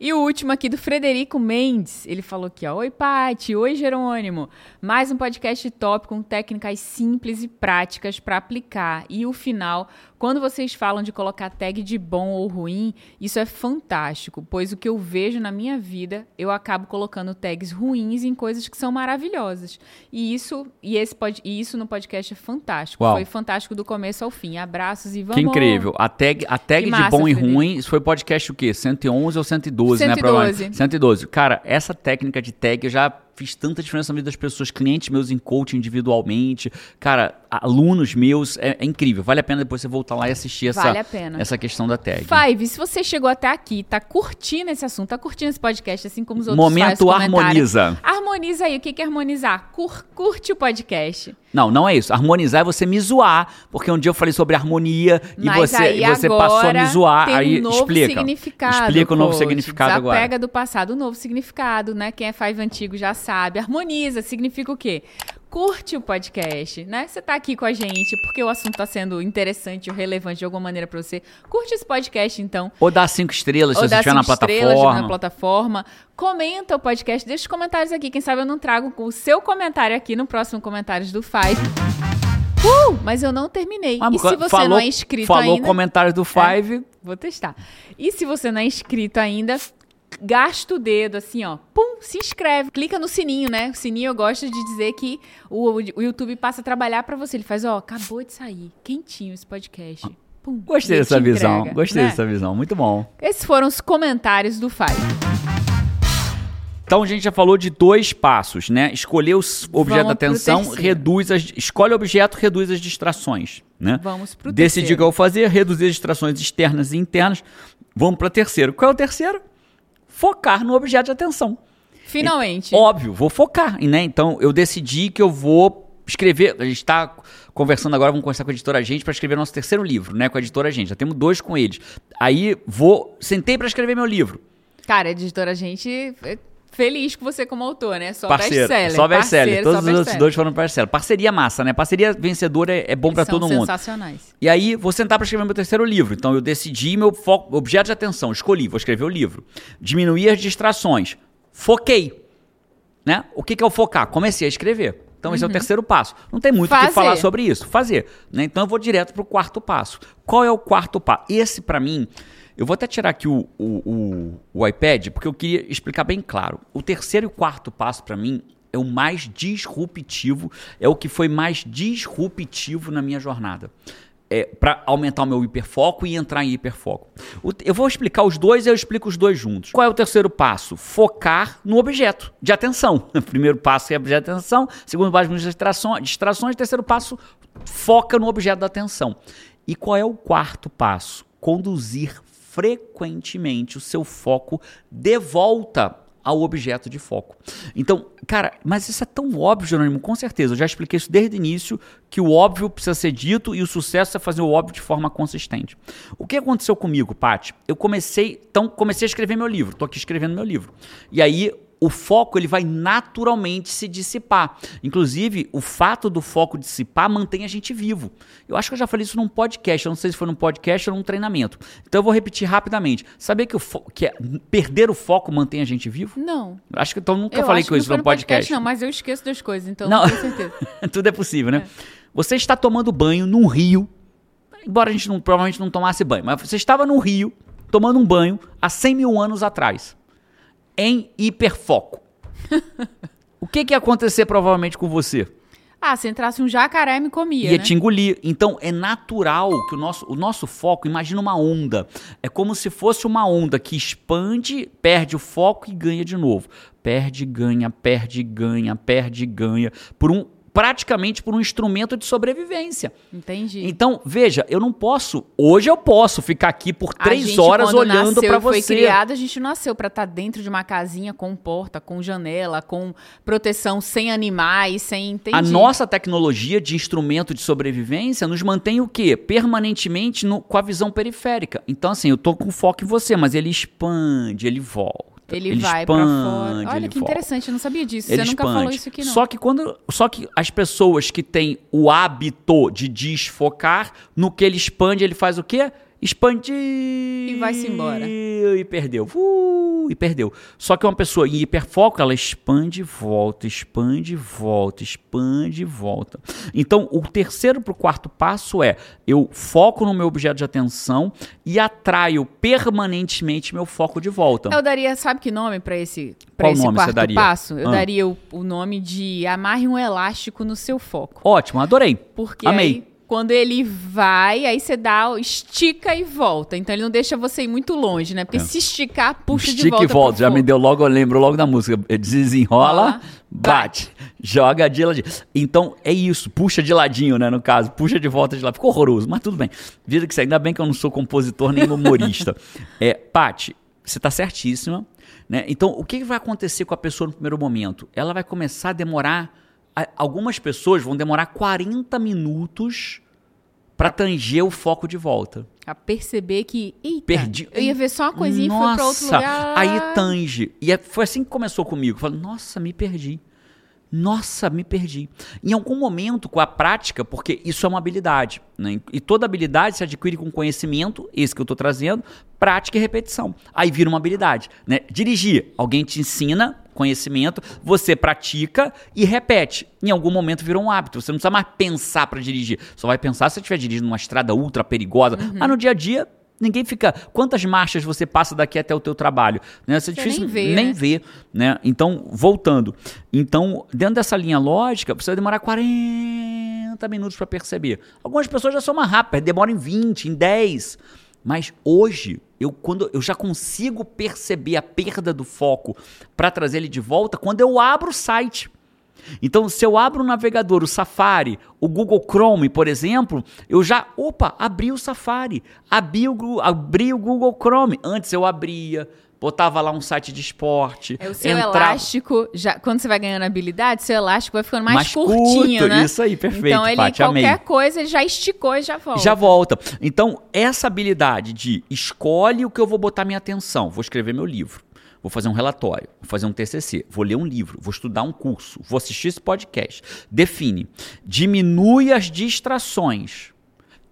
E o último aqui do Frederico Mendes. Ele falou aqui, ó. Oi, Pati. Oi, Jerônimo. Mais um podcast top com técnicas simples e práticas para aplicar. E o final, quando vocês falam de colocar tag de bom ou ruim, isso é fantástico, pois o que eu vejo na minha vida, eu acabo colocando tags ruins em coisas que são maravilhosas. E isso, e esse pod, e isso no podcast é fantástico. Uau. Foi fantástico do começo ao fim. Abraços e vamos. Que incrível. A tag, a tag Que de massa, bom e Frederico. ruim, isso foi podcast o quê? 111 ou 112, né? 112. provavelmente? 112. Cara, essa técnica de tag eu já fiz tanta diferença na vida das pessoas, clientes meus em coaching individualmente, cara, alunos meus, é, é incrível. Vale a pena depois você voltar lá e assistir essa, Vale essa questão da tag. Five, se você chegou até aqui, tá curtindo esse assunto, tá curtindo esse podcast, assim como os outros Momento faz harmoniza. Harmoniza aí. O que é harmonizar? Cur- curte o podcast. Não, não é isso. Harmonizar é você me zoar, porque um dia eu falei sobre harmonia e Mas você, aí e você passou a me zoar. tem aí um novo explica. significado. Explica o novo coach. significado agora. Desapega do passado, o novo significado, né? Quem é Five antigo já sabe. Harmoniza significa o quê? Curte o podcast, né? Você tá aqui com a gente porque o assunto tá sendo interessante ou relevante de alguma maneira pra você. Curte esse podcast, então. Ou dá cinco estrelas se ou você dá estiver na cinco estrelas na plataforma. plataforma. Comenta o podcast, deixa os comentários aqui. Quem sabe eu não trago o seu comentário aqui no próximo Comentários do Five. Uh, mas eu não terminei. Ah, e se você falou, não é inscrito falou ainda... comentários do Five. Vou testar. E se você não é inscrito ainda, gasta o dedo assim, ó. Pum, se inscreve. Clica no sininho, né? O sininho eu gosto de dizer que o, o YouTube passa a trabalhar pra você. Ele faz, ó, acabou de sair. Quentinho esse podcast. Pum, Gostei dessa visão. entrega, Gostei né? dessa visão. Muito bom. Esses foram os comentários do Five. Então a gente já falou de dois passos, né? Escolher o objeto da atenção, reduz as. Escolhe o objeto, reduz as distrações, né? Vamos pro Decidir o que eu vou fazer, reduzir as distrações externas e internas. Vamos para terceiro. Qual é o terceiro? Focar no objeto de atenção. Finalmente. Óbvio, vou focar, né? Então eu decidi que eu vou escrever. A gente está conversando agora, vamos conversar com a editora Gente para escrever nosso terceiro livro, né? Com a editora Gente. Já temos dois com eles. Aí vou. Sentei para escrever meu livro. Cara, editora, a gente é feliz com você como autor, né? Só Parceiro, best-seller. só best-seller. Todos os outros dois foram best-seller. Parceria massa, né? Parceria vencedora é, é bom São todo mundo. sensacionais. E aí, vou sentar para escrever meu terceiro livro. Então, eu decidi meu foco, objeto de atenção. Escolhi, vou escrever o livro. Diminuir as distrações. Foquei. Né? O que, que é o focar? Comecei a escrever. Então, esse é o terceiro passo. Não tem muito o que Uhum. Falar sobre isso. Fazer. né? Então, eu vou direto pro quarto passo. Qual é o quarto passo? Esse, para mim, eu vou até tirar aqui o, o, o, o iPad, porque eu queria explicar bem claro. O terceiro e quarto passo, para mim, é o mais disruptivo, é o que foi mais disruptivo na minha jornada. É, para aumentar o meu hiperfoco e entrar em hiperfoco. O- eu vou explicar os dois e eu explico os dois juntos. Qual é o terceiro passo? Focar no objeto de atenção. O <laughs> primeiro passo é objeto de atenção, segundo passo, distrações, distrações, terceiro passo, foca no objeto da atenção. E qual é o quarto passo? Conduzir frequentemente o seu foco de volta ao objeto de foco. Então, cara, mas isso é tão óbvio, Jerônimo, com certeza. Eu já expliquei isso desde o início, que o óbvio precisa ser dito e o sucesso é fazer o óbvio de forma consistente. O que aconteceu comigo, Paty? Eu comecei, então, comecei a escrever meu livro. Tô aqui escrevendo meu livro. E aí, o foco ele vai naturalmente se dissipar. Inclusive, o fato do foco dissipar mantém a gente vivo. Eu acho que eu já falei isso num podcast, eu não sei se foi num podcast ou num treinamento. Então eu vou repetir rapidamente. Sabia que, o que é, perder o foco mantém a gente vivo? Não. Acho que então nunca eu falei com isso no podcast. podcast. Não, mas eu esqueço das coisas, então não, não tenho certeza. <laughs> Tudo é possível, né? É. Você está tomando banho num rio, embora a gente não, provavelmente não tomasse banho, mas você estava num rio tomando um banho há 100 mil anos atrás em hiperfoco. o que, que ia acontecer provavelmente com você? Ah, se entrasse um jacaré me comia. Ia né? te engolir. Então é natural que o nosso, o nosso foco, imagina uma onda. É como se fosse uma onda que expande, perde o foco e ganha de novo. Perde, ganha, perde, ganha, perde, ganha. Por um praticamente por um instrumento de sobrevivência. Entendi. Então, veja, eu não posso. Hoje eu posso ficar aqui por três gente, horas olhando para você. foi criado, a gente nasceu para estar tá dentro de uma casinha com porta, com janela, com proteção, sem animais, sem. Entendi. A nossa tecnologia de instrumento de sobrevivência nos mantém o quê? Permanentemente no, com a visão periférica. Então, assim, eu tô com foco em você, mas ele expande, ele volta. Ele, ele vai expande, pra fora. Olha que volta. interessante, eu não sabia disso. Ele Você nunca falou isso aqui, não. Só que quando. Só que as pessoas que têm o hábito de desfocar, no que ele expande, ele faz o quê? Expandir. E vai-se embora. E perdeu. Uh, e perdeu. Só que uma pessoa em hiperfoco, ela expande e volta, expande e volta, expande e volta. Então, o terceiro para o quarto passo é: eu foco no meu objeto de atenção e atraio permanentemente meu foco de volta. Eu daria, sabe que nome para esse, pra esse quarto passo? Eu ah. daria o, o, nome de amarre um elástico no seu foco. Ótimo, adorei. Porque Amei. Aí quando ele vai, aí você dá, estica e volta. Então ele não deixa você ir muito longe, né? Porque é. se esticar, puxa Estica de volta. Estica e volta. Já me deu logo, eu lembro logo da música. Desenrola, bate. bate. Joga de ladinho. Então é isso, puxa de ladinho, né? No caso, puxa de volta de lado. Ficou horroroso, mas tudo bem. Vida que segue. Ainda bem que eu não sou compositor nem humorista. <laughs> é, Pati, você tá certíssima. Né? Então, o que vai acontecer com a pessoa no primeiro momento? Ela vai começar a demorar algumas pessoas vão demorar 40 minutos para tanger o foco de volta. A perceber que, eita, Perdi. eu ia ver só uma coisinha nossa, e fui para outro lugar. Aí tange. E é, foi assim que começou comigo. Eu falei, nossa, me perdi. Nossa, me perdi. Em algum momento, com a prática, porque isso é uma habilidade, né? e toda habilidade se adquire com conhecimento, esse que eu estou trazendo, prática e repetição. Aí vira uma habilidade. Né? Dirigir, alguém te ensina conhecimento, você pratica e repete. Em algum momento virou um hábito. Você não precisa mais pensar para dirigir. Só vai pensar se você estiver dirigindo numa estrada ultra perigosa. Uhum. Mas no dia a dia, Ninguém fica. Quantas marchas você passa daqui até o teu trabalho? Né? Você, é difícil nem vê, nem né? vê, né? Então, voltando. Então, dentro dessa linha lógica, você vai demorar 40 minutos para perceber. Algumas pessoas já são mais rápidas, demoram em 20, em 10. Mas hoje, eu, quando eu já consigo perceber a perda do foco para trazer ele de volta quando eu abro o site. Então, se eu abro o navegador, o Safari, o Google Chrome, por exemplo, eu já, opa, abri o Safari, abri o, abri o Google Chrome. Antes eu abria, botava lá um site de esporte. É o seu entrava... elástico, já, quando você vai ganhando habilidade, seu elástico vai ficando mais, mais curtinho, curto, né? Isso aí, perfeito. Então ele qualquer amei. coisa ele já esticou e já volta. Já volta. Então, essa habilidade de escolhe o que eu vou botar minha atenção, vou escrever meu livro vou fazer um relatório, vou fazer um TCC, vou ler um livro, vou estudar um curso, vou assistir esse podcast. Define, diminui as distrações,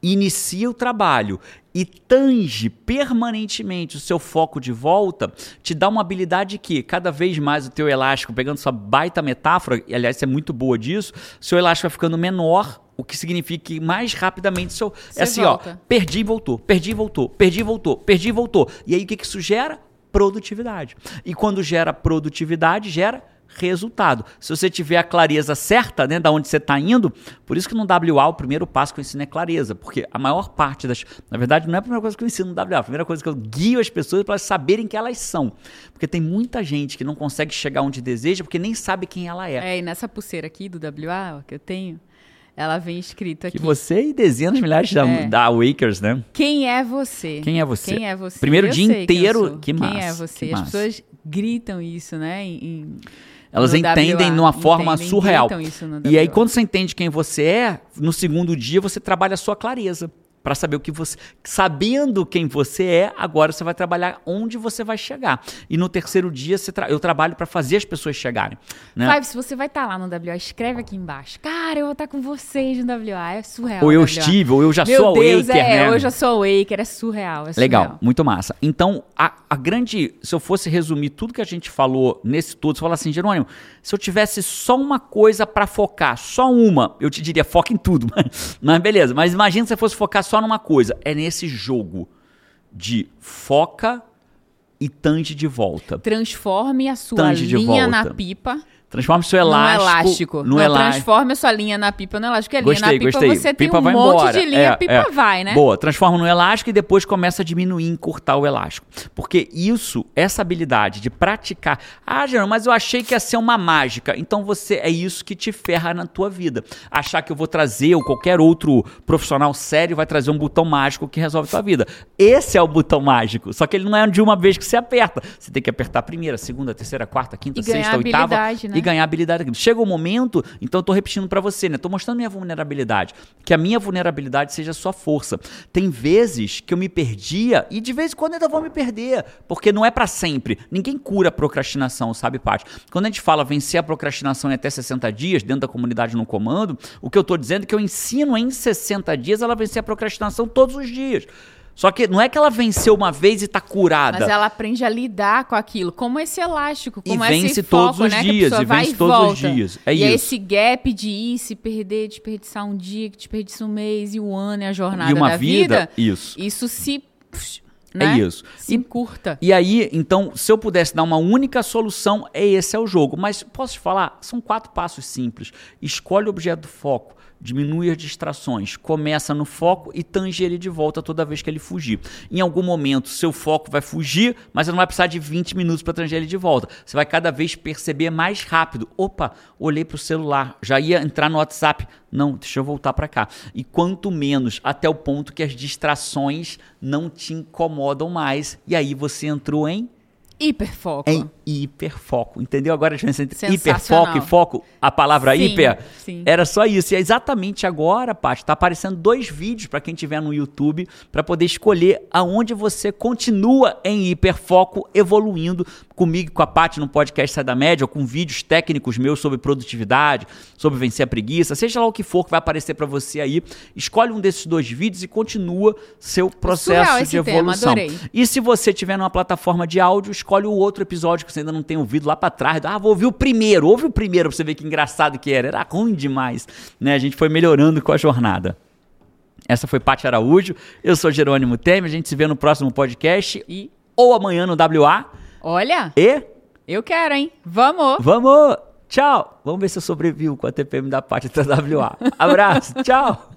inicia o trabalho e tange permanentemente o seu foco de volta, te dá uma habilidade que cada vez mais o teu elástico, pegando sua baita metáfora, e aliás, você é muito boa disso, seu elástico vai ficando menor, o que significa que mais rapidamente seu é assim, volta. ó, perdi e voltou, perdi e voltou, perdi e voltou, perdi e voltou. E aí o que que isso gera? Produtividade. E quando gera produtividade, gera resultado. Se você tiver a clareza certa, né, da onde você está indo, por isso que no WA o primeiro passo que eu ensino é clareza, porque a maior parte das, na verdade, não é a primeira coisa que eu ensino no WA, a primeira coisa que eu guio as pessoas para saberem que elas são, porque tem muita gente que não consegue chegar onde deseja porque nem sabe quem ela é. É, e nessa pulseira aqui do WA que eu tenho, ela vem escrito aqui. Que você e dezenas de milhares da, é. da Wakers, né? Quem é você? Quem é você? Quem é você? Primeiro Eu dia inteiro. Que massa. Quem é você? As pessoas gritam isso, né? Em, elas entendem de uma forma entendem, surreal. E aí, quando você entende quem você é, no segundo dia você trabalha a sua clareza para saber o que você. Sabendo quem você é, agora você vai trabalhar onde você vai chegar. E no terceiro dia tra eu trabalho para fazer as pessoas chegarem. Né? Se você vai estar tá lá no WA, escreve aqui embaixo. Cara, eu vou estar tá com vocês no WA. É surreal. Ou eu estive, ou eu já Meu sou Deus, Waker, é, né? Ou eu já sou Waker, é surreal. É Legal, surreal. muito massa. Então, a, a grande. Se eu fosse resumir tudo que a gente falou nesse todo, você fala assim, Jerônimo, se eu tivesse só uma coisa para focar, só uma, eu te diria foca em tudo. <laughs> Mas, mas beleza, mas imagina se você fosse focar só numa coisa. É nesse jogo de foca e tange de volta. Transforme a sua Tange linha na pipa Transforme seu elástico. no elástico. No Não, elástico. transforme a sua linha na pipa no elástico. Porque a Gostei, linha na pipa gostei. você tem pipa um vai monte embora. de linha, É, a pipa é. vai, né? Boa, transforma no elástico e depois começa a diminuir, encurtar o elástico. Porque isso, essa habilidade de praticar. Ah, Gerão, mas eu achei que ia ser uma mágica. Então você é isso que te ferra na tua vida. Achar que eu vou trazer ou qualquer outro profissional sério vai trazer um botão mágico que resolve a tua vida. Esse é o botão mágico. Só que ele não é de uma vez que você aperta. Você tem que apertar a primeira, segunda, terceira, quarta, quinta, E sexta, oitava habilidade, né? E ganhar habilidade. Chega o momento, então eu tô repetindo para você, né? Tô mostrando minha vulnerabilidade. Que a minha vulnerabilidade seja sua força. Tem vezes que eu me perdia e de vez em quando ainda vou me perder, porque não é para sempre. Ninguém cura a procrastinação, sabe, Paty? Quando a gente fala vencer a procrastinação em até 60 dias dentro da comunidade no comando, o que eu tô dizendo é que eu ensino em 60 dias ela vencer a procrastinação todos os dias. Só que não é que ela venceu uma vez e tá curada. Mas ela aprende a lidar com aquilo, como esse elástico, E como vence esse todos foco, os né? que a dias, pessoa e vai vence e todos os volta. dias. É e é isso. esse gap de ir, se perder, desperdiçar um dia, que desperdiça um mês e o ano e a jornada e uma da vida, isso. isso se... Né? É isso. Se encurta. E aí, então, se eu pudesse dar uma única solução, é esse é o jogo. Mas posso te falar? São quatro passos simples. Escolhe o objeto do foco, diminui as distrações, começa no foco e tange ele de volta toda vez que ele fugir. Em algum momento, seu foco vai fugir, mas você não vai precisar de 20 minutos para tanger ele de volta. Você vai cada vez perceber mais rápido. Opa, olhei para o celular, já ia entrar no WhatsApp. Não, deixa eu voltar para cá. E quanto menos, até o ponto que as distrações não te incomodam mais. E aí você entrou em Hiperfoco. em hiperfoco. Entendeu agora a diferença entre Sensacional. hiperfoco e foco? A palavra Sim, hiper? sim. Era só isso. E é exatamente agora, Paty, tá aparecendo dois vídeos para quem tiver no YouTube para poder escolher aonde você continua em hiperfoco evoluindo comigo e com a Paty no podcast Sai da Média, ou com vídeos técnicos meus sobre produtividade, sobre vencer a preguiça, seja lá o que for que vai aparecer para você aí. Escolhe um desses dois vídeos e continua seu processo Surreal de tema, evolução. adorei. E se você tiver numa plataforma de áudio, escolhe o outro episódio que você ainda não tem ouvido lá pra trás. Ah, vou ouvir o primeiro. Ouve o primeiro pra você ver que engraçado que era. Era ruim demais. Né? A gente foi melhorando com a jornada. Essa foi Paty Araújo. Eu sou Jerônimo Temer. A gente se vê no próximo podcast E, ou amanhã no WA. olha, E eu quero, hein? Vamos! vamos! Tchau! Vamos ver se eu sobrevivo com a TPM da Paty até WA. Abraço, <laughs> tchau!